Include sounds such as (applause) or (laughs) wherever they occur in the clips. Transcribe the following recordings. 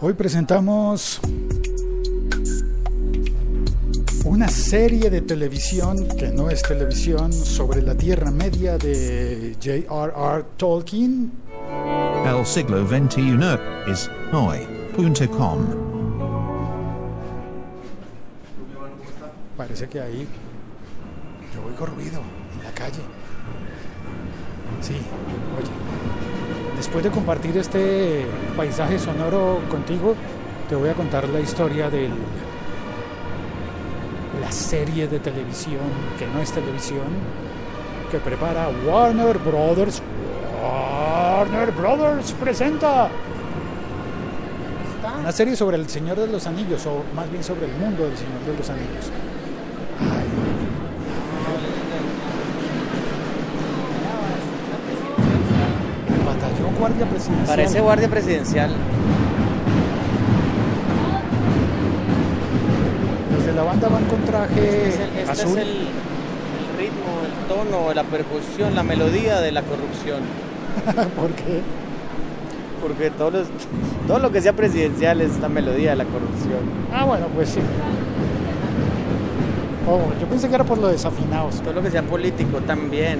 Hoy presentamos una serie de televisión que no es televisión sobre la Tierra Media de J.R.R. Tolkien. El siglo XXI es hoy.com. Parece que ahí yo oigo ruido en la calle. Sí, oye. Después de compartir este paisaje sonoro contigo, te voy a contar la historia de la serie de televisión, que no es televisión, que prepara Warner Brothers. Warner Brothers presenta una serie sobre el Señor de los Anillos, o más bien sobre el mundo del Señor de los Anillos. Guardia presidencial. Parece guardia presidencial. Los de la banda van con traje Este es el, este es azul. el- el ritmo, el tono, la percusión, la melodía de la corrupción. (laughs) ¿Por qué? Porque todos los- (laughs) todo lo que sea presidencial es la melodía de la corrupción. Ah, bueno, pues sí. Oh, yo pensé que era por lo desafinados. Todo lo que sea político también.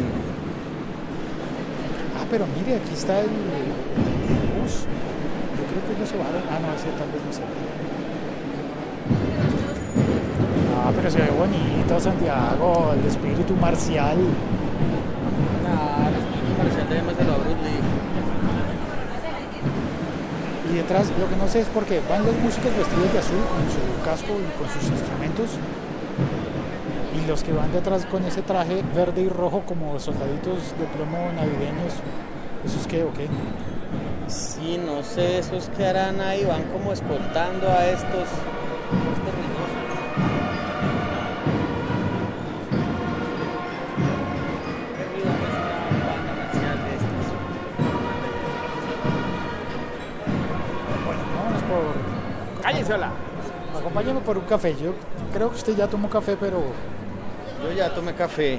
Ah, pero mire, aquí está el, el bus. Yo creo que ellos se van. Ah, no, ese tal vez no se Ah, pero se ve bonito, Santiago, el espíritu marcial. Nah, los niños parecían de Bruce Lee. Y detrás, lo que no sé es por qué van los músicos vestidos de azul con su casco y con sus instrumentos. Los que van detrás con ese traje verde y rojo como soldaditos de plomo navideños. ¿Eso es qué o qué? Sí, no sé, esos que harán ahí van como escoltando a estos. Bueno, vámonos por. ¡Cállese, hola! Acompáñame por un café. Yo creo que usted ya tomó café, pero. Yo ya tomé café.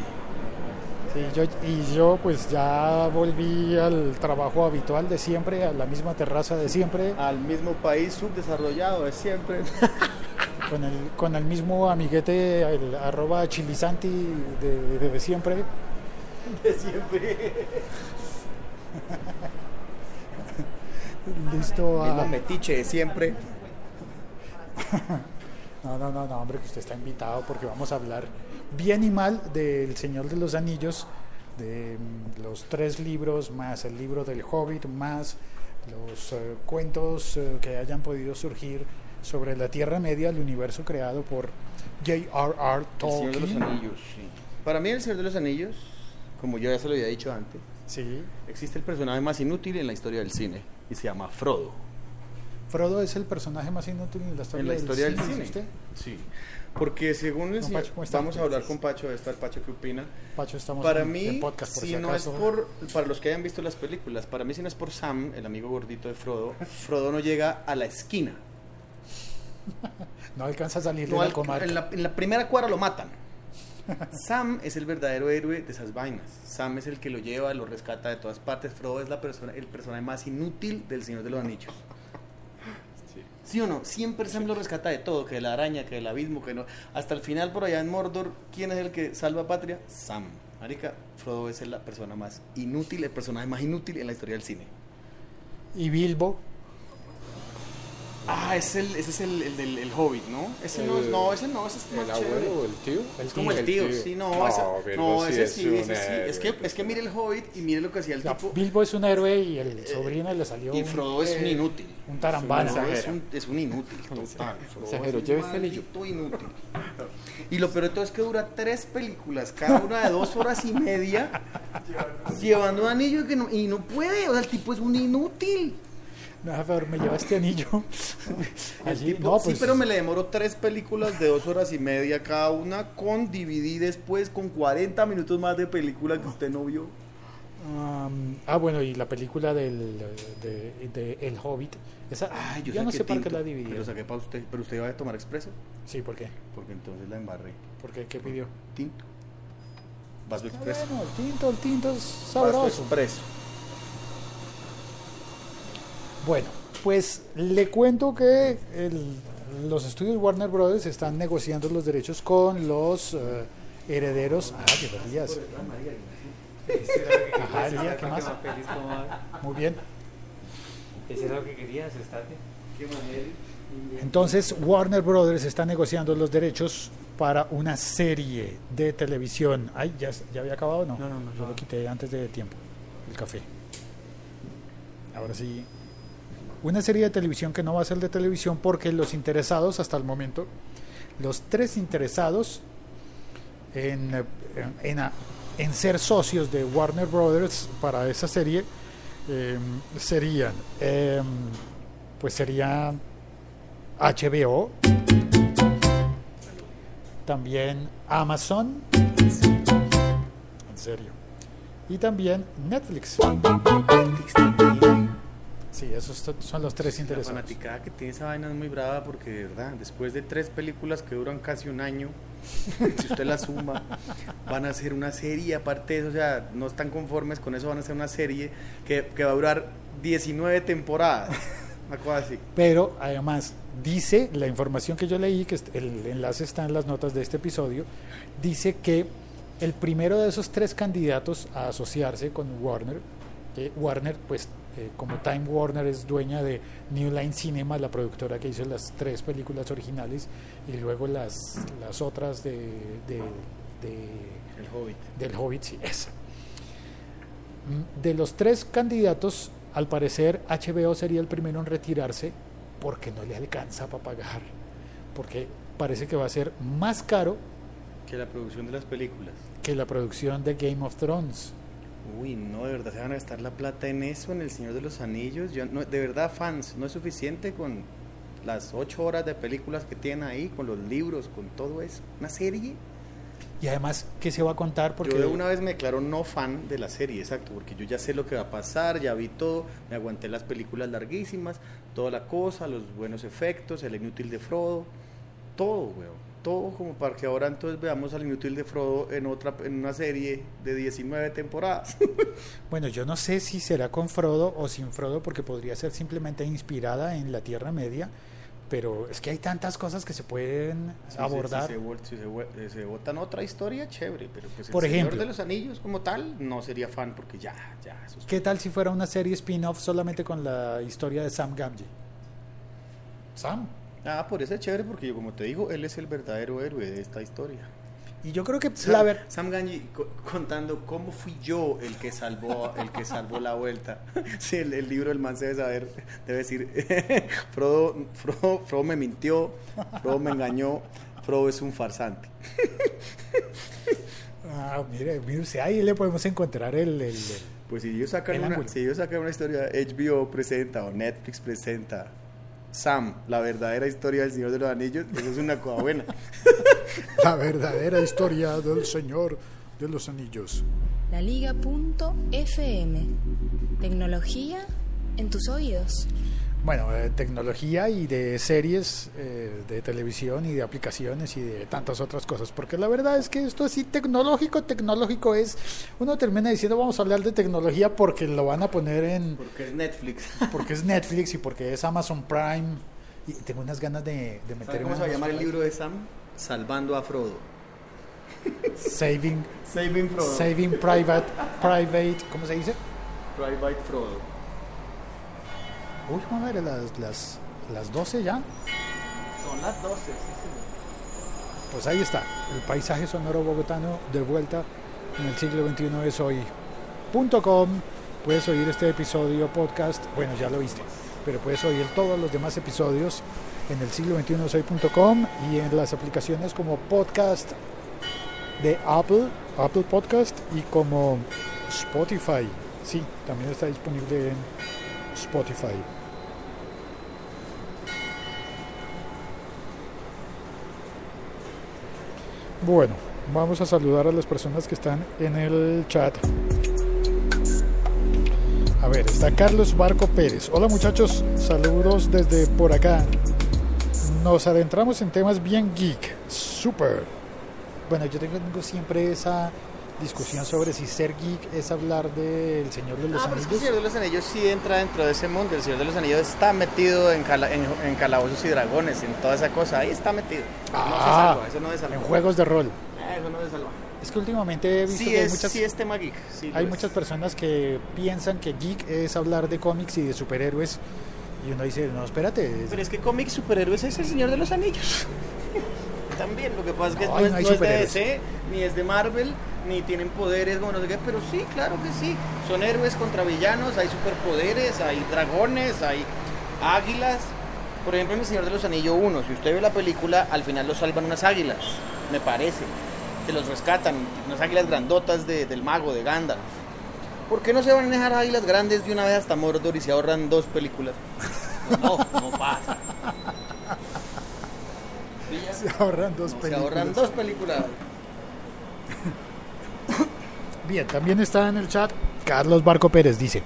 Sí, yo, y yo pues ya volví al trabajo habitual de siempre, a la misma terraza de siempre, Al mismo país subdesarrollado de siempre. (laughs) con el, con el mismo amiguete, el arroba chilisanti de, de- de siempre. De siempre. (laughs) Listo El mismo a... metiche de siempre. (laughs) No, no, no, no, hombre, que usted está invitado porque vamos a hablar bien y mal del Señor de los Anillos, de mm, los tres libros, más el libro del Hobbit, más los eh, cuentos eh, que hayan podido surgir sobre la Tierra Media, el universo creado por J.R.R. El Señor de los Tolkien. Anillos, sí. Para mí, el Señor de los Anillos, como yo ya se lo había dicho antes, Sí, existe el personaje más inútil en la historia del cine y se llama Frodo. Frodo es el personaje más inútil en la historia, En la historia del ¿dice cine. usted? Sí. Porque según el señor- Pacho, ¿cómo está? vamos a hablar con Pacho, de estar Pacho qué opina. Pacho, estamos Para en, mí, en podcast por si si no es por, para los que hayan visto las películas, para mí si no es por Sam, el amigo gordito de Frodo, Frodo no llega a la esquina. (laughs) No alcanza a salir No de la al- comarca. en, la, en la primera cuadra lo matan. (laughs) Sam es el verdadero héroe de esas vainas. Sam es el que lo lleva, lo rescata de todas partes. Frodo es la persona, el personaje más inútil del Señor de los Anillos. Sí. o no? Siempre Sam lo rescata de todo, que de la araña, que del abismo, que no. Hasta el final por allá en Mordor, ¿quién es el que salva a patria? Sam. Marica, Frodo es la persona más inútil, el personaje más inútil en la historia del cine. Y Bilbo, Ah, es el, ese es el, el del el Hobbit, ¿no? Ese no, es- no, ese no, ese es más ¿El chévere. abuelo o el tío? Es como el tío, sí, no, No, ese, no, sí ese es sí, ese sí. Es que, es que mire el Hobbit y mire lo que hacía el tipo. Bilbo es un héroe y el sobrino le salió Y un, Frodo es un eh, inútil. un tarambana. Frodo es un, es un inútil, (laughs) total. Frodo Exagero, es un lleve anillo. maldito inútil. Y lo peor de todo es que dura tres películas, cada una de dos horas y media, (laughs) llevando un anillo que no, y no puede. O sea, el tipo es un inútil. No, a ver, me lleva este anillo. (laughs) Allí, tipo- no, sí, pues, pero me le demoró tres películas de dos horas y media cada una, con DVD después, con 40 minutos más de película que usted no vio. um, ah, bueno, y la película del, de, de El Hobbit. Esa, Ay, yo yo no sé para qué tinto, la Pero dividió. saqué para usted, pero usted iba a tomar expreso, Sí, ¿por qué? porque entonces la embarré. ¿Por qué? ¿Qué pidió? Tinto. Vaso Ah, expreso. bueno, el tinto, el tinto es Vaso sabroso. expreso. Bueno, pues le cuento que el- los estudios Warner Brothers están negociando los derechos con los eh, herederos. Ah, qué. Ajá, ¿qué más? Muy bien. Ese era lo que querías, estate. Entonces, Warner Brothers está negociando los derechos para una serie de televisión. Ay, ¿ya, ya había acabado no? No, no, no, Yo lo quité antes de tiempo, el café. Ahora sí. Una serie de televisión que no va a ser de televisión porque los interesados hasta el momento, los tres interesados en, en, ser socios de Warner Brothers para esa serie eh, serían, eh, pues sería HBO, también Amazon, en serio, y también Netflix. Sí, esos son los tres La interesados. fanaticada que tiene esa vaina es muy brava porque, de verdad, después de tres películas que duran casi un año, (laughs) si usted la suma, van a hacer una serie aparte de eso, o sea, no están conformes con eso, van a hacer una serie que, que va a durar 19 temporadas. Una cosa así. Pero además dice, la información que yo leí, que el enlace está en las notas de este episodio, dice que el primero de esos tres candidatos a asociarse con Warner, eh, Warner, pues eh, como Time Warner es dueña de New Line Cinema, la productora que hizo las tres películas originales y luego las, las otras de, de- de- El Hobbit. del Hobbit, sí, esa. Mm, De los tres candidatos, al parecer HBO sería el primero en retirarse porque no le alcanza para pagar. Porque parece que va a ser más caro Que la producción de las películas. que la producción de Game of Thrones. Uy, no, de verdad se van a gastar la plata en eso, en El Señor de los Anillos. Yo, no, de verdad, fans, no es suficiente con las ocho horas de películas que tienen ahí, con los libros, con todo eso. Una serie. Y además, ¿qué se va a contar? Porque Yo de una vez me declaro no fan de la serie, exacto, porque yo ya sé lo que va a pasar, ya vi todo, me aguanté las películas larguísimas, toda la cosa, los buenos efectos, el inútil de Frodo, todo, weón, todo como para que ahora entonces veamos al inútil de Frodo en otra en una serie de 19 temporadas. (laughs) Bueno, yo no sé si será con Frodo o sin Frodo, porque podría ser simplemente inspirada en la Tierra Media, pero es que hay tantas cosas que se pueden Sí, abordar. Si, si se vol- eh, se otra historia, chévere, pero pues el Por Señor ejemplo. de los Anillos como tal, no sería fan porque ya, ya, eso es- ¿Qué tal si fuera una serie spin-off solamente con la historia de Sam Gamgee? Sam. Ah, por eso es chévere porque yo como te digo, él es el verdadero héroe de esta historia. Y yo creo que Sam, la ver- Sam co- contando cómo fui yo el que salvó el que salvó la vuelta. (laughs) Sí, el, el libro del man se debe saber, debe decir, (laughs) Frodo, Frodo, Frodo me mintió, Frodo me engañó, Frodo es un farsante. (laughs) Ah, mire, mire ahí le podemos encontrar el... el- el- Pues si ellos sacan una, si ellos sacan una historia, HBO presenta o Netflix presenta Sam, la verdadera historia del Señor de los Anillos, eso es una cosa buena. (laughs) la verdadera historia del Señor de los Anillos. laliga.fm. Tecnología en tus oídos. Bueno, de tecnología y de series eh, de televisión y de aplicaciones y de tantas otras cosas. Porque la verdad es que esto así tecnológico, tecnológico es... Uno termina diciendo vamos a hablar de tecnología porque lo van a poner en... Porque es Netflix. (laughs) Porque es Netflix y porque es Amazon Prime. Y tengo unas ganas de, de ¿Sabe meter cómo se va a llamar el libro de Sam? Salvando a Frodo. Saving, (laughs) Saving Frodo. saving Private, Private, ¿cómo se dice? Private Frodo. Uy, madre, las, las, las 12 ya. Son las 12, sí, Pues ahí está, el paisaje sonoro bogotano de vuelta en el siglo XXI es hoy. Punto .com, puedes oír este episodio podcast, bueno ya lo viste, pero puedes oír todos los demás episodios en el siglo XXI es hoy.com y en las aplicaciones como podcast de Apple, Apple Podcast y como Spotify. Sí, también está disponible en Spotify. Bueno, vamos a saludar a las personas que están en el chat. A ver, está Carlos Barco Pérez. Hola muchachos, saludos desde por acá. Nos adentramos en temas bien geek. Super. Bueno, yo tengo siempre esa discusión sobre si ser geek es hablar del Señor de los Ah, pero es que el Anillos. Señor de los Anillos sí entra dentro de ese mundo. El Señor de los Anillos está metido en, cala- en, en calabozos y dragones, en toda esa cosa. Ahí está metido. no se Ah, salva, eso no salva. en juegos de rol. Eso no se salva. Es que últimamente he visto Sí que hay es, muchas, sí es tema geek. sí hay es. muchas personas que piensan que geek es hablar de cómics y de superhéroes. Y uno dice, no, espérate. es- Pero es que cómics superhéroes es el Señor de los Anillos. (laughs) También, lo que pasa es que No, es, no de. DC, ni es de Marvel, ni tienen poderes, como no sé qué, pero sí, claro que sí. Son héroes contra villanos, hay superpoderes, hay dragones, hay águilas. Por ejemplo, en El Señor de los Anillos 1, si usted ve la película, al final los salvan unas águilas, me parece. Que los rescatan, unas águilas grandotas de- del mago, de Gandalf. ¿Por qué no se van a dejar águilas grandes de una vez hasta Mordor y se ahorran dos películas? (laughs) No, no pasa. Se ahorran dos Se películas. ahorran dos películas. Bien, también está en el chat Carlos Barco Pérez, dice.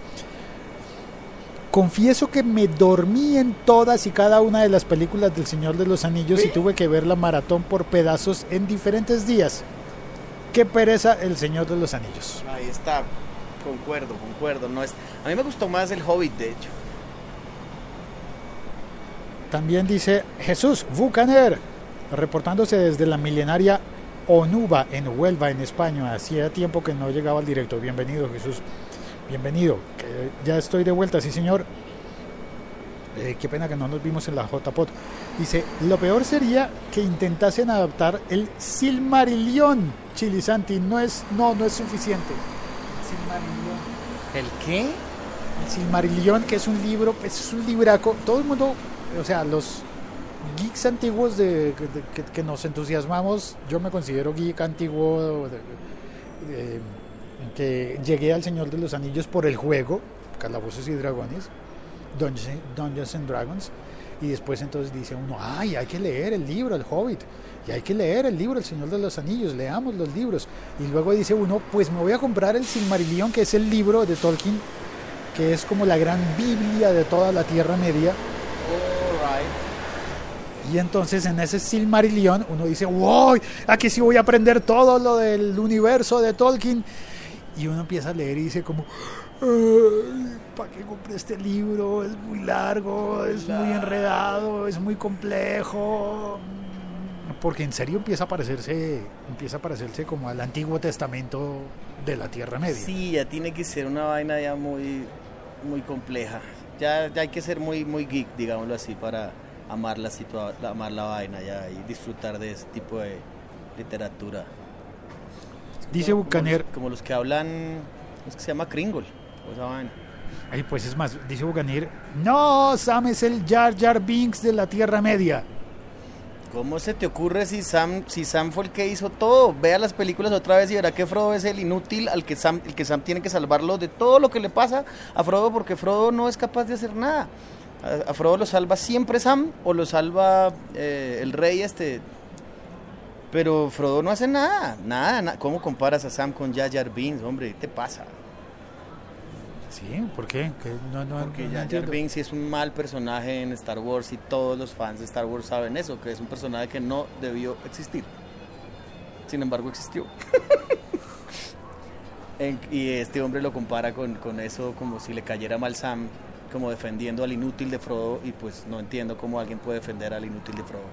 Confieso que me dormí en todas y cada una de las películas del Señor de los Anillos y tuve que ver la maratón por pedazos en diferentes días. Qué pereza el Señor de los Anillos. Ahí está. Concuerdo, concuerdo. No es... A mí me gustó más el Hobbit, de hecho. También dice Jesús Bucaner, reportándose desde la milenaria Onuba en Huelva, en España. Hacía tiempo que no llegaba al directo. Bienvenido, Jesús. Bienvenido. Que ya estoy de vuelta, sí, señor. Eh, qué pena que no nos vimos en la JPOT. Dice, lo peor sería que intentasen adaptar el Silmarillion, Chilisanti. No es, no, no es suficiente. Silmarillion. ¿El qué? El Silmarillion, que es un libro, pues, es un libraco. Todo el mundo, o sea, los geeks antiguos de, que, nos entusiasmamos, yo me considero geek antiguo, que llegué al Señor de los Anillos por el juego, Calabozos y Dragones, Dungeons, Dungeons and Dragons, y después entonces dice uno, ay, hay que leer el libro, el Hobbit, y hay que leer el libro, el Señor de los Anillos, leamos los libros, y luego dice uno, pues me voy a comprar el Silmarillion, que es el libro de Tolkien, que es como la gran Biblia de toda la Tierra Media, y entonces en ese Silmarillion uno dice, wow, aquí sí voy a aprender todo lo del universo de Tolkien. Y uno empieza a leer y dice como, ¿para qué compré este libro? Es muy largo, es muy enredado, es muy complejo. Porque en serio empieza a parecerse, empieza a parecerse como al Antiguo Testamento de la Tierra Media. Sí, ya tiene que ser una vaina ya muy, muy compleja. Ya, ya hay que ser muy, muy geek, digámoslo así, para amar la, situa amar la vaina ya y disfrutar de ese tipo de literatura. Dice Como- Bucaner, Como los, como los que hablan, es que se llama Kringle, o esa vaina. ay, pues es más, dice Bucanir, no, Sam es el Jar Jar Binks de la Tierra Media. ¿Cómo se te ocurre si Sam, si Sam fue el que hizo todo? Vea las películas otra vez y verá que Frodo es el inútil al que Sam, el que Sam tiene que salvarlo de todo lo que le pasa a Frodo porque Frodo no es capaz de hacer nada. A, a Frodo lo salva siempre Sam o lo salva eh, el rey este. Pero Frodo no hace nada, nada, na- ¿Cómo comparas a Sam con Jar Jar Binks, hombre? ¿Qué te pasa? Sí, ¿por qué? No, no, Porque no Jar. Binks es un mal personaje en Star Wars y todos los fans de Star Wars saben eso, que es un personaje que no debió existir. Sin embargo, existió. (laughs) En- y este hombre lo compara con, con eso como si le cayera mal Sam, como defendiendo al inútil de Frodo y pues no entiendo cómo alguien puede defender al inútil de Frodo.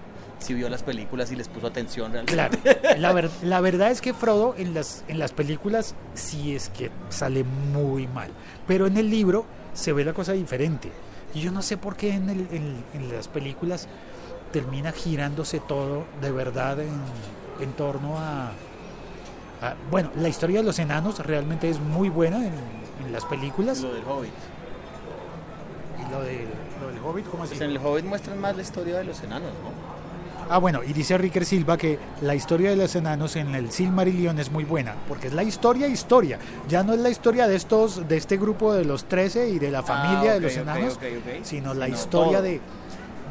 Si vio las películas y les puso atención realmente. Claro, la, (laughs) ver- la verdad es que Frodo en las, en las películas sí es que sale muy mal, pero en el libro se ve la cosa diferente. Y yo no sé por qué en, el- en- en las películas termina girándose todo de verdad en, en torno a, a- Bueno, la historia de los enanos realmente es muy buena en, en las películas. Lo del Hobbit. Lo, de, lo del Hobbit, ¿cómo así? Pues en el Hobbit muestran más la historia de los enanos, ¿no? Ah, bueno, y dice Ricker Silva que la historia de los enanos en el Silmarillion es muy buena, porque es la historia historia, ya no es la historia de estos de este grupo de los 13 y de la familia Ah, de ok, los enanos, sino la historia de,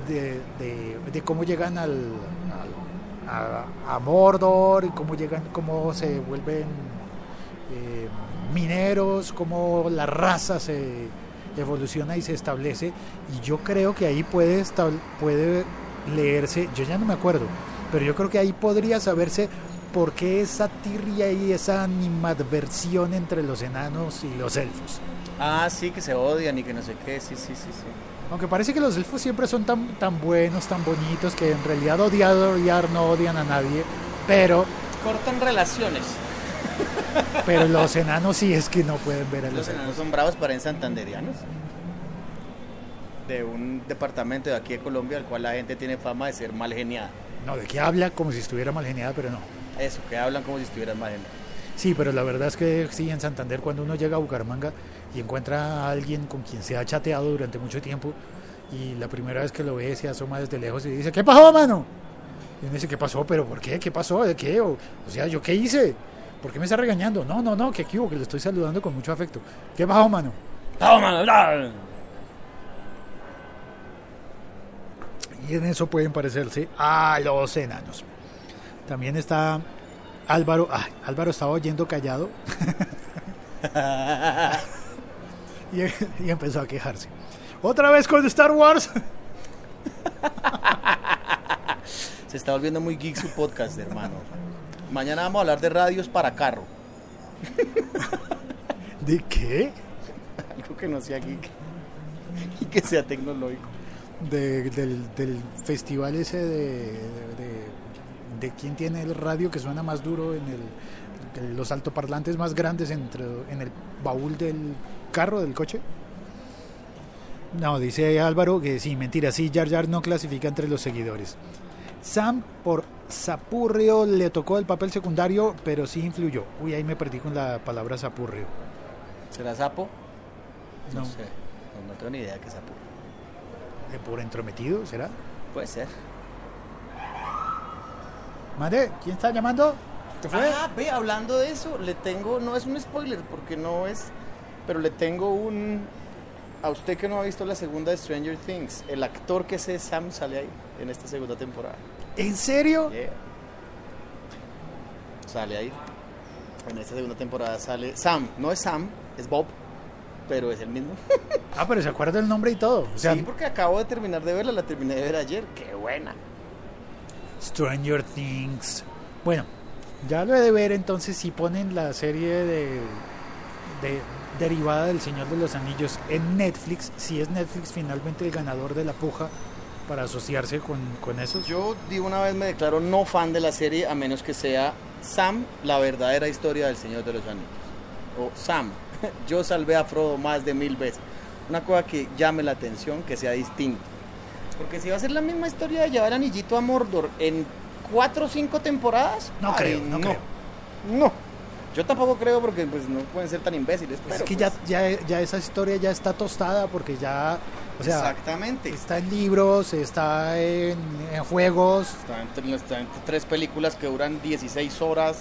de, de- de cómo llegan al, al- a, a Mordor y cómo llegan, cómo se vuelven eh, mineros, cómo la raza se evoluciona y se establece. Y yo creo que ahí puede, puede leerse, yo ya no me acuerdo, pero yo creo que ahí podría saberse por qué esa tirria y esa animadversión entre los enanos y los elfos. Ah, sí, que se odian y que no sé qué, sí, sí, sí, sí. Aunque parece que los elfos siempre son tan, tan buenos, tan bonitos, que en realidad odiar, odiar no odian a nadie, pero, Cortan relaciones. Pero los enanos sí es que no pueden ver a los, Los enanos son bravos, parecen santanderianos. De un departamento de aquí de Colombia, al cual la gente tiene fama de ser mal geniada. No, de qué habla como si estuviera mal geniada, pero no. Eso, que hablan como si estuvieran mal geniadas. Sí, pero la verdad es que sí, en Santander, cuando uno llega a Bucaramanga y encuentra a alguien con quien se ha chateado durante mucho tiempo y la primera vez que lo ve se asoma desde lejos y dice, ¿qué pasó, mano? Y uno dice, ¿qué pasó? ¿Pero por qué? ¿Qué pasó? ¿De qué? O, o sea, ¿yo qué hice? ¿Por qué me está regañando? No, no, no, que aquí que le estoy saludando con mucho afecto. ¿Qué pasó, mano? Y en eso pueden parecerse a los enanos. También está Álvaro. Ay, Álvaro estaba oyendo callado. (laughs) (laughs) y, y empezó a quejarse. ¿Otra vez con Star Wars? Se está volviendo muy geek su podcast, hermano. Mañana vamos a hablar de radios para carro. (laughs) ¿De qué? (laughs) Algo que no sea geek y que sea tecnológico. De- del, del festival ese de, de, de- quién tiene el radio que suena más duro en el, los altoparlantes más grandes entre, en el baúl del carro, del coche. No, dice Álvaro que sí, mentira, sí, Jar Jar no clasifica entre los seguidores. Sam, por sapurrio, le tocó el papel secundario, pero sí influyó. Uy, ahí me perdí con la palabra sapurrio. ¿Será sapo? No, No. sé. No, no tengo ni idea de qué es sapo. ¿De por entrometido, será? Puede ser. Madre, ¿quién está llamando? ¿Qué fue? Ah, ve, hablando de eso, le tengo, no es un spoiler porque no es, pero le tengo un, a usted que no ha visto la segunda de Stranger Things, el actor que es Sam sale ahí en esta segunda temporada. ¿En serio? Yeah. Sale ahí. En esta segunda temporada sale Sam, no es Sam, es Bob, pero es el mismo. (laughs) Ah, pero se acuerda el nombre y todo. O sea, sí, porque acabo de terminar de verla, la terminé de ver ayer, qué buena. Stranger Things. Bueno, ya lo he de ver entonces si ponen la serie de, de derivada del Señor de los Anillos en Netflix, si es Netflix finalmente el ganador de la puja para asociarse con, con esos. Yo de una vez me declaro no fan de la serie a menos que sea Sam, la verdadera historia del Señor de los Anillos. O Sam, (laughs) yo salvé a Frodo más de mil veces. Una cosa que llame la atención, que sea distinto. Porque si va a ser la misma historia de llevar anillito a Mordor en cuatro o cinco temporadas, No ay, creo, no creo. No. Yo tampoco creo porque pues no pueden ser tan imbéciles. Pues pero, es que pues, ya, ya, ya esa historia ya está tostada porque ya, o sea, exactamente. está en libros, está en, en juegos. Está entre tres películas que duran 16 horas.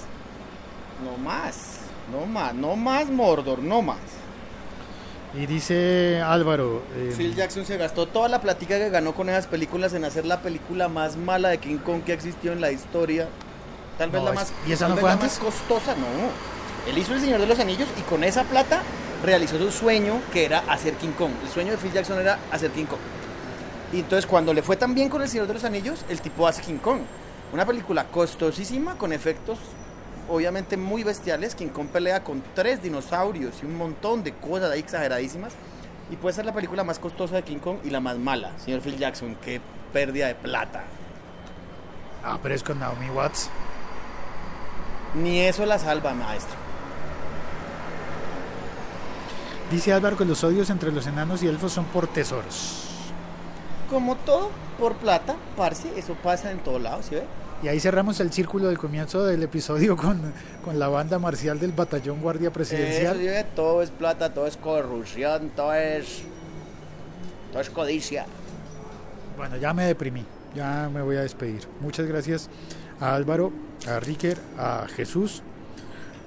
No más. No más. No más Mordor. No más. Y dice Álvaro, eh, Phil Jackson se gastó toda la platica que ganó con esas películas en hacer la película más mala de King Kong que ha existido en la historia. Tal vez No, la más, ¿y esa no fue la antes? más costosa, no. Él hizo El Señor de los Anillos y con esa plata realizó su sueño que era hacer King Kong. El sueño de Phil Jackson era hacer King Kong. Y entonces cuando le fue tan bien con El Señor de los Anillos, el tipo hace King Kong. Una película costosísima con efectos obviamente muy bestiales. King Kong pelea con tres dinosaurios y un montón de cosas ahí exageradísimas. Y puede ser la película más costosa de King Kong y la más mala. Señor Phil Jackson, qué pérdida de plata. ah, pero es con Naomi Watts. Ni eso la salva, maestro. Dice Álvaro que los odios entre los enanos y elfos son por tesoros. Como todo, por plata, parce, eso pasa en todos lados, ¿sí ve? Y ahí cerramos el círculo del comienzo del episodio con, con la banda marcial del batallón guardia Eso, presidencial. ¿sí ve? Todo es plata, todo es corrupción, todo es. Todo es codicia. Bueno, ya me deprimí, ya me voy a despedir. Muchas gracias a Álvaro, a Ricker, a Jesús,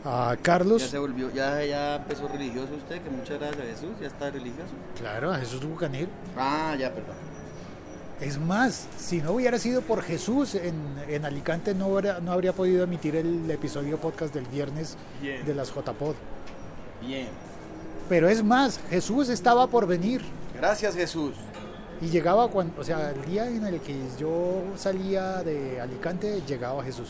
a Ya Carlos, se volvió, ya, ya empezó religioso usted, que muchas gracias a Jesús, ya está religioso. claro, a Jesús Bucanero. Ah, ya, perdón. Es más, si no hubiera sido por Jesús en, en Alicante no, habría- no habría podido emitir el episodio podcast del viernes Bien. de las JPod. Bien. Pero es más, Jesús estaba por venir Gracias, Jesús. y llegaba cuando, o sea, el día en el que yo salía de Alicante llegaba Jesús.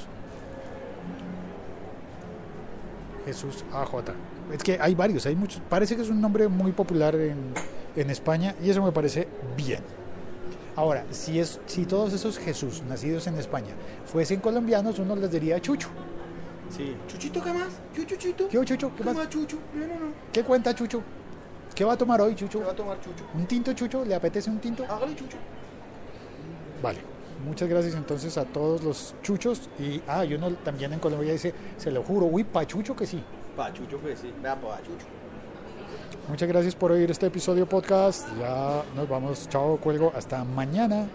Jesús AJ. Es que hay varios, hay muchos. Parece que es un nombre muy popular en, en España y eso me parece bien. Ahora, si, es, si todos esos Jesús nacidos en España fuesen colombianos, uno les diría Chucho. Sí. Chuchito, ¿qué más? Chuchuchito. ¿Qué Chucho? ¿Qué, ¿Qué más? más, Chucho? No, no, no. ¿Qué cuenta Chucho? ¿Qué va a tomar hoy, Chucho? ¿Qué va a tomar Chucho? ¿Un tinto, Chucho? ¿Le apetece un tinto? Hágale, Chucho. Vale. Muchas gracias entonces a todos los chuchos. Y, ah, y uno también en Colombia dice, se lo juro, uy, pa' Chucho que sí. Pa' Chucho, pues sí. Vea, pa' Chucho. Muchas gracias por oír este episodio podcast. Ya nos vamos. Chao, cuelgo. Hasta mañana.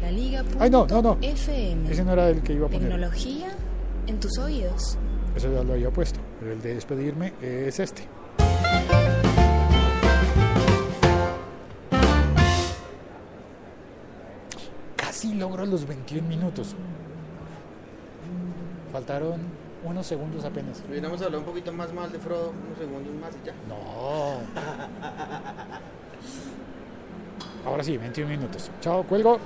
La Liga. Ay, no, no, no. FM. Ese no era el que iba a poner. Tecnología en tus oídos. Eso ya lo había puesto. Pero el de despedirme es este. Casi logro los 21 minutos. Faltaron unos segundos apenas. Hubiéramos hablado un poquito más mal de Frodo, unos segundos más y ya. No. Ahora sí, 21 minutos. Chao, cuelgo.